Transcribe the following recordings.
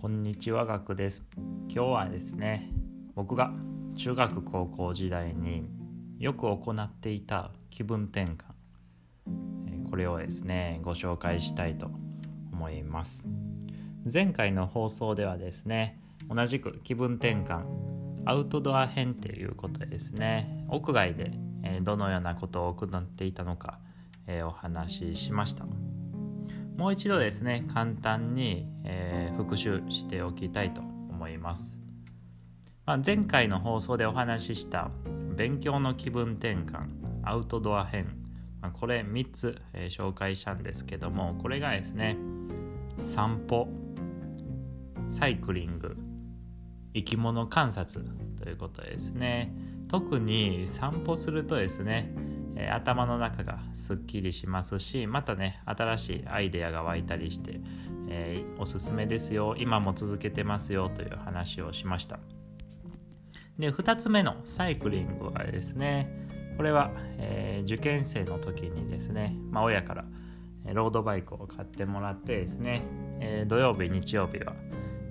こんにちは学です。今日はですね僕が中学高校時代によく行っていた気分転換これをですねご紹介したいと思います。前回の放送ではですね同じく気分転換アウトドア編っていうことですね屋外でどのようなことを行っていたのかお話ししました。もう一度ですね簡単に、えー、復習しておきたいと思います、まあ、前回の放送でお話しした勉強の気分転換アウトドア編、まあ、これ3つ、えー、紹介したんですけどもこれがですね散歩サイクリング生き物観察ということですね。特に散歩するとですねえ頭の中がすっきりしますしまたね新しいアイデアが湧いたりして、えー、おすすめですよ今も続けてますよという話をしました。で2つ目のサイクリングはですねこれは、えー、受験生の時にですね、まあ、親からロードバイクを買ってもらってですね、え、土曜日日曜日は、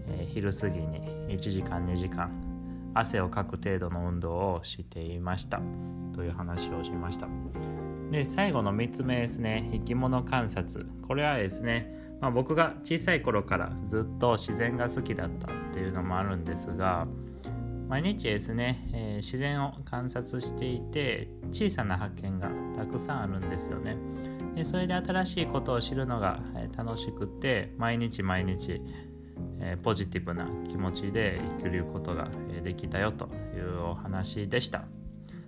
え昼過ぎに1時間2時間汗をかく程度の運動をしていました。という話をしました。で最後の3つ目ですね。生き物観察。これはですね、まあ、僕が小さい頃からずっと自然が好きだったっていうのもあるんですが毎日ですね、えー、自然を観察していて小さな発見がたくさんあるんですよね。でそれで新しいことを知るのが楽しくて毎日毎日えポジティブな気持ちで生きることができたよというお話でした。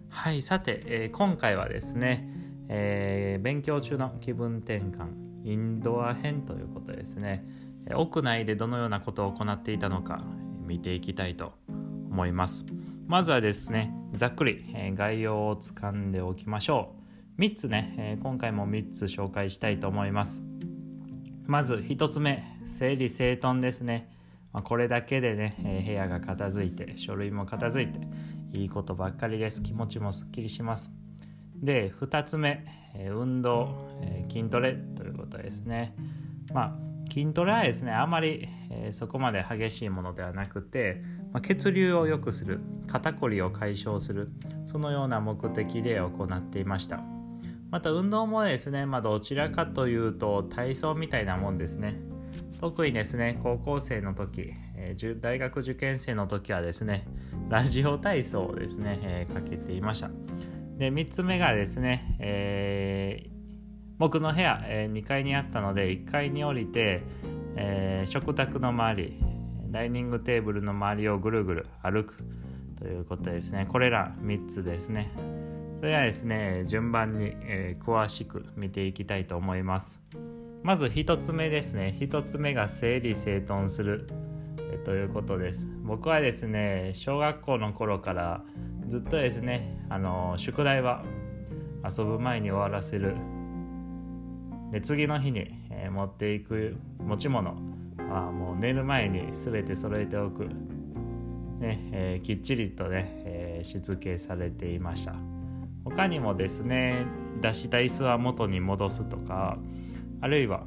はいさて、え今回はですね、えー、勉強中の気分転換インドア編ということですね。屋内でどのようなことを行っていたのか見ていきたいと思います。まずはですねざっくり、え概要をつかんでおきましょう。3つね、え今回も3つ紹介したいと思います。まず1つ目整理整頓ですね、まあ、これだけでね、えー、部屋が片付いて書類も片付いていいことばっかりです。気持ちもすっきりします。で2つ目、えー、運動、えー、筋トレということですね。まあ筋トレはですねあまり、えー、そこまで激しいものではなくて、まあ、血流を良くする肩こりを解消するそのような目的で行っていました。また運動もですね、まあ、どちらかというと体操みたいなもんですね。特にですね高校生の時、えー、大学受験生の時はですねラジオ体操をですね、えー、かけていました。で3つ目がですね、えー、僕の部屋、えー、2階にあったので1階に降りて、えー、食卓の周りダイニングテーブルの周りをぐるぐる歩くということですね。これら3つですねそれではですね順番に、えー、詳しく見ていきたいと思います。まず1つ目ですね。1つ目が整理整頓する、えー、ということです。僕はですね小学校の頃からずっとですねあの宿題は遊ぶ前に終わらせる。で次の日に、えー、持っていく持ち物はもう寝る前に全て揃えておく、ねえー、きっちりとね、えー、しつけされていました。他にもですね出した椅子は元に戻すとかあるいは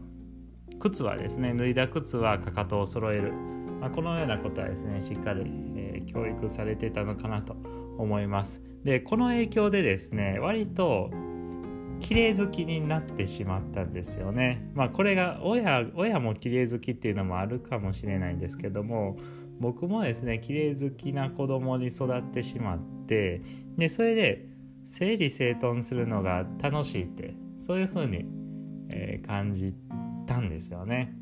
靴はですね脱いだ靴はかかとを揃える、まあ、このようなことはですねしっかり、えー、教育されてたのかなと思います。でこの影響でですね割と綺麗好きになってしまったんですよね。まあこれが親親も綺麗好きっていうのもあるかもしれないんですけども僕もですね綺麗好きな子供に育ってしまってでそれで整理整頓するのが楽しいってそういう風に、えー、感じたんですよね。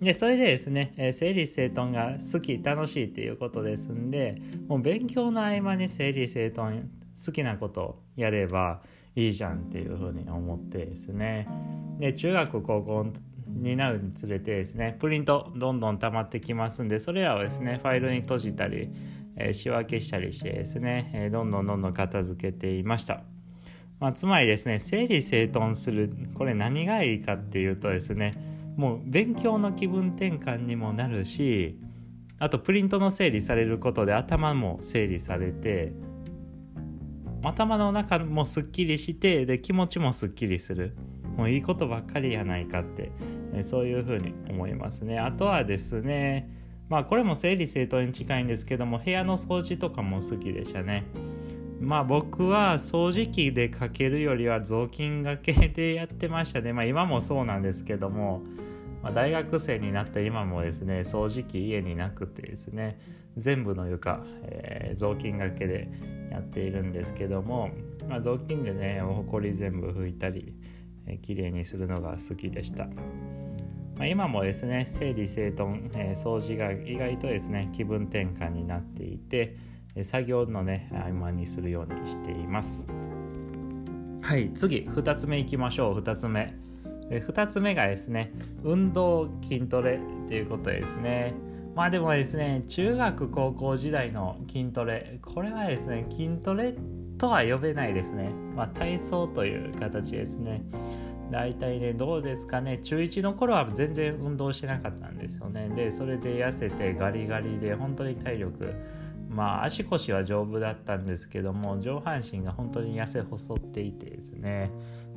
でそれでですね、えー、整理整頓が好き楽しいっていうことですんでもう勉強の合間に整理整頓好きなことをやればいいじゃんっていうふうに思ってですねで中学高校になるにつれてですねプリントどんどん溜まってきますんでそれらをですねファイルに閉じたりえ仕分けしたりしてですね、えどんどんどんどん片付けていました。まあ、つまりですね、整理整頓する、これ何がいいかっていうとですね、もう勉強の気分転換にもなるし、あとプリントの整理されることで頭も整理されて、頭の中もすっきりして、で、気持ちもすっきりする。もういいことばっかりやないかって、えそういうふうに思いますねあとはですねまあこれも整理整頓に近いんですけども部屋の掃除とかも好きでしたね。まあ僕は掃除機でかけるよりは雑巾がけでやってましたね。まあ今もそうなんですけどもまあ、大学生になった今もですね掃除機家になくてですね全部の床、えー、雑巾がけでやっているんですけども、まあ、雑巾でねおほこり全部拭いたり、えー、きれいにするのが好きでした、まあ、今もですね整理整頓、えー、掃除が意外とですね気分転換になっていて作業のね合間にするようにしています。はい次2つ目いきましょう。2つ目。2つ目がですね運動筋トレっていうことですね。まあでもですね中学高校時代の筋トレ。これはですね筋トレとは呼べないですね、まあ、体操という形ですね。大体ねどうですかね。中1の頃は全然運動してなかったんですよね。でそれで痩せてガリガリで本当に体力まあ足腰は丈夫だったんですけども上半身が本当に痩せ細っていてですね。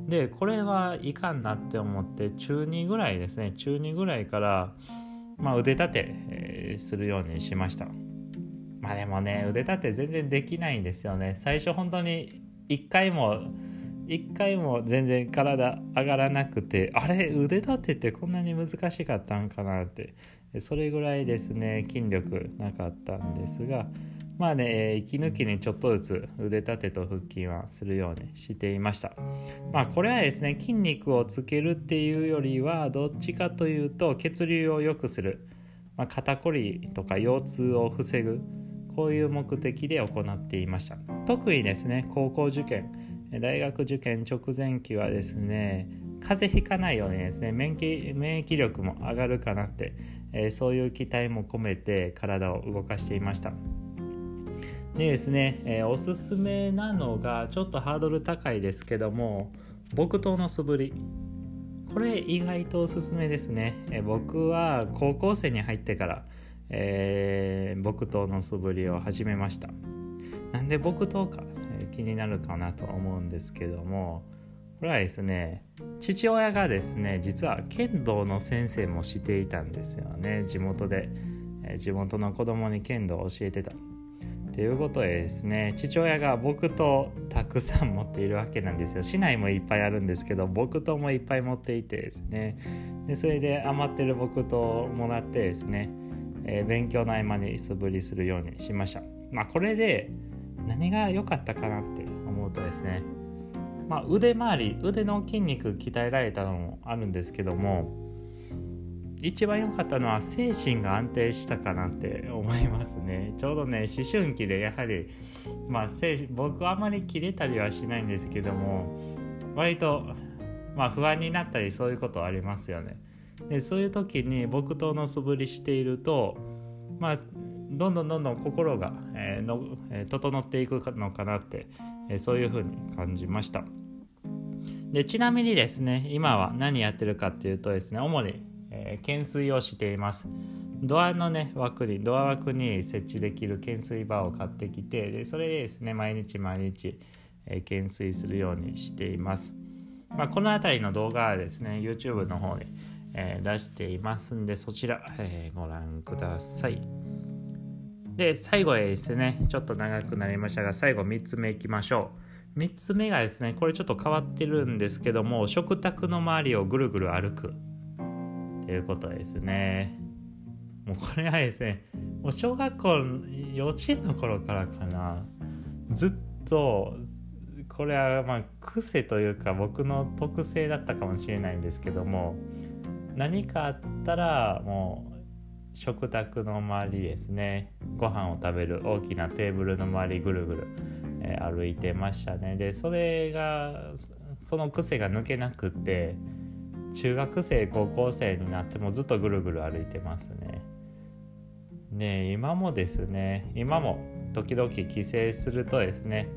でこれはいかんなって思って中2ぐらいですね。中2ぐらいから、まあ、腕立て、えー、するようにしました。まあでもね腕立て全然できないんですよね。最初本当に1回も1回も全然体上がらなくてあれ腕立てってこんなに難しかったんかなって。それぐらいですね筋力なかったんですが。まあね、息抜きにちょっとずつ腕立てと腹筋はするようにしていました。まあこれはですね、筋肉をつけるっていうよりは、どっちかというと血流を良くする、まあ、肩こりとか腰痛を防ぐ、こういう目的で行っていました。特にですね、高校受験、大学受験直前期はですね、風邪ひかないようにですね免疫免疫力も上がるかなって、えー、そういう期待も込めて体を動かしていました。でですね、えー、おすすめなのがちょっとハードル高いですけども木刀の素振り。これ意外とおすすめですね、えー、僕は高校生に入ってから、えー、木刀の素振りを始めました。なんで木刀か、えー、気になるかなと思うんですけどもこれはですね父親がですね実は剣道の先生もしていたんですよね。地元で、え、地元の子供に剣道を教えてた。ということでですね父親が僕とたくさん持っているわけなんですよ。市内もいっぱいあるんですけど僕ともいっぱい持っていてですね。でそれで余ってる僕ともらってですね、えー、勉強の合間に素振りするようにしました。まあこれで何が良かったかなって思うとですねまあ腕周り腕の筋肉鍛えられたのもあるんですけども一番良かったのは精神が安定したかなって思いますね。ちょうどね思春期でやはりまあ精神僕はあまり切れたりはしないんですけども割とまあ不安になったりそういうことありますよね。でそういう時に僕との素振りしているとまあどんどんどんどん心が、えー、のえ、整っていくのかなって、え、そういうふうに感じました。でちなみにですね今は何やってるかっていうとですね主にえ、懸垂をしています。ドアのね枠にドア枠に設置できる懸垂バーを買ってきてでそれでですね毎日毎日、え、懸垂するようにしています、まあ、この辺りの動画はですね YouTube の方に、え、出していますんでそちら、えご覧ください。で最後へですねちょっと長くなりましたが最後3つ目いきましょう。3つ目がですねこれちょっと変わってるんですけども食卓の周りをぐるぐる歩く。ということですね。もうこれはですね、もう小学校、幼稚園の頃からかな、ずっと、これはまあ癖というか僕の特性だったかもしれないんですけども、何かあったらもう食卓の周りですね、ご飯を食べる大きなテーブルの周りぐるぐる、えー、歩いてましたね。で、それが、その癖が抜けなくって、中学生高校生になってもずっとぐるぐる歩いてますね。ね今もですね今も時々帰省するとですね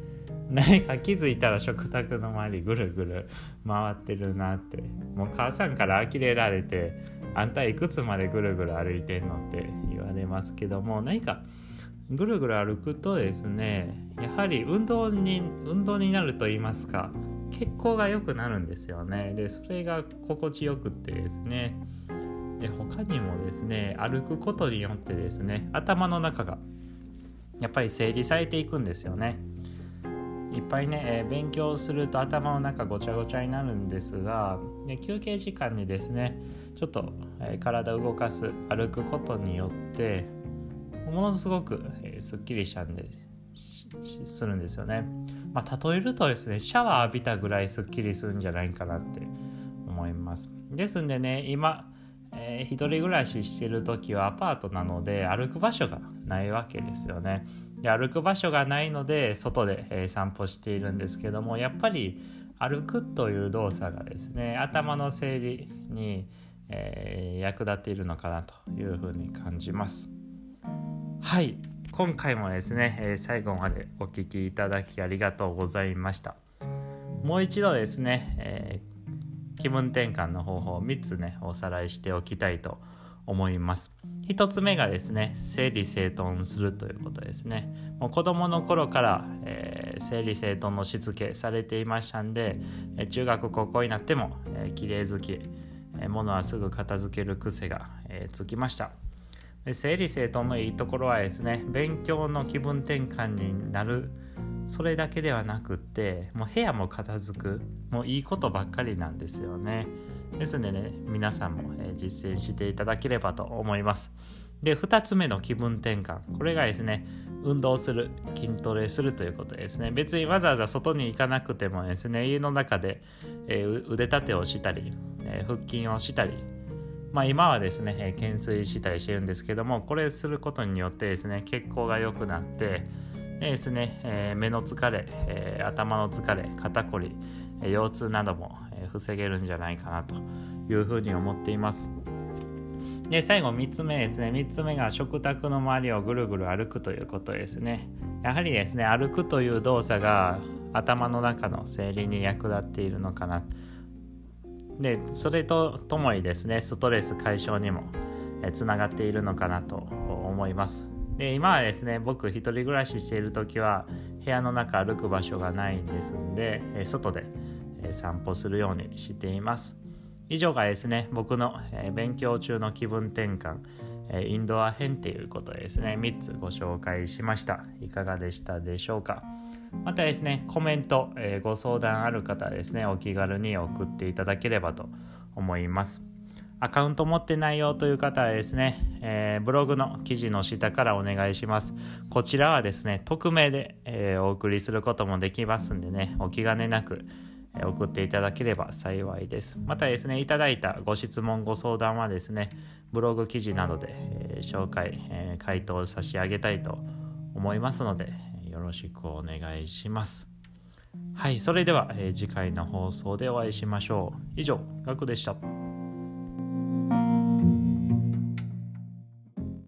何か気づいたら食卓の周りぐるぐる回ってるなってもう母さんから呆れられてあんたいくつまでぐるぐる歩いてんのって言われますけども何かぐるぐる歩くとですねやはり運動に運動になると言いますか血行が良くなるんですよね。でそれが心地よくってですね。で他にもですね歩くことによってですね頭の中がやっぱり整理されていくんですよね。いっぱいね、えー、勉強すると頭の中ごちゃごちゃになるんですがで休憩時間にですねちょっと、えー、体を動かす歩くことによってものすごく、えー、すっきりしたんでするんですよね。まあ、例えるとですねシャワー浴びたぐらいすっきりするんじゃないかなって思います。ですんでね今、えー、一人暮らししてる時はアパートなので歩く場所がないわけですよね。で歩く場所がないので外で、え、散歩しているんですけどもやっぱり歩くという動作がですね頭の整理に、えー、役立っているのかなというふうに感じます。はい今回もですね、え、最後までお聴きいただきありがとうございました。もう一度ですね、えー、気分転換の方法を3つねおさらいしておきたいと思います。思います1つ目がですね整理整頓するということですね。もう子供の頃から、えー、整理整頓のしつけされていましたんで、え中学高校になっても、えー、綺麗好き、えー、物はすぐ片付ける癖が、えー、つきました。整理整頓のいいところはですね勉強の気分転換になるそれだけではなくってもう部屋も片付くもういいことばっかりなんですよねですのでね。皆さんも、え実践していただければと思います。で2つ目の気分転換。これがですね運動する筋トレするということですね。別にわざわざ外に行かなくてもですね家の中で、えー、腕立てをしたり、えー、腹筋をしたり。まあ、今はですね、懸垂したりしてるんですけどもこれすることによってですね血行が良くなってでですね、え、目の疲れ、え、頭の疲れ肩こり、腰痛なども、防げるんじゃないかなというふうに思っています。で最後3つ目ですね。3つ目が食卓の周りをぐるぐる歩くということですね。やはりですね歩くという動作が頭の中の整理に役立っているのかな。でそれとともにですねストレス解消にもつながっているのかなと思います。で今はですね僕一人暮らししている時は部屋の中歩く場所がないんですんで外で散歩するようにしています以上がですね僕の勉強中の気分転換インドア編っていうことですね3つご紹介しましたいかがでしたでしょうかまたですね、コメント、ご相談ある方はですね、お気軽に送っていただければと思います。アカウント持ってないよという方はですね、えー、ブログの記事の下からお願いします。こちらはですね、匿名で、えー、お送りすることもできますんでね、お気兼ねなく、送っていただければ幸いです。またですね、いただいたご質問、ご相談はですね、ブログ記事などで、え紹介、え回答を差し上げたいと思いますので、よろしくお願いします。はい、それでは、え、次回の放送でお会いしましょう。以上、ガクでした。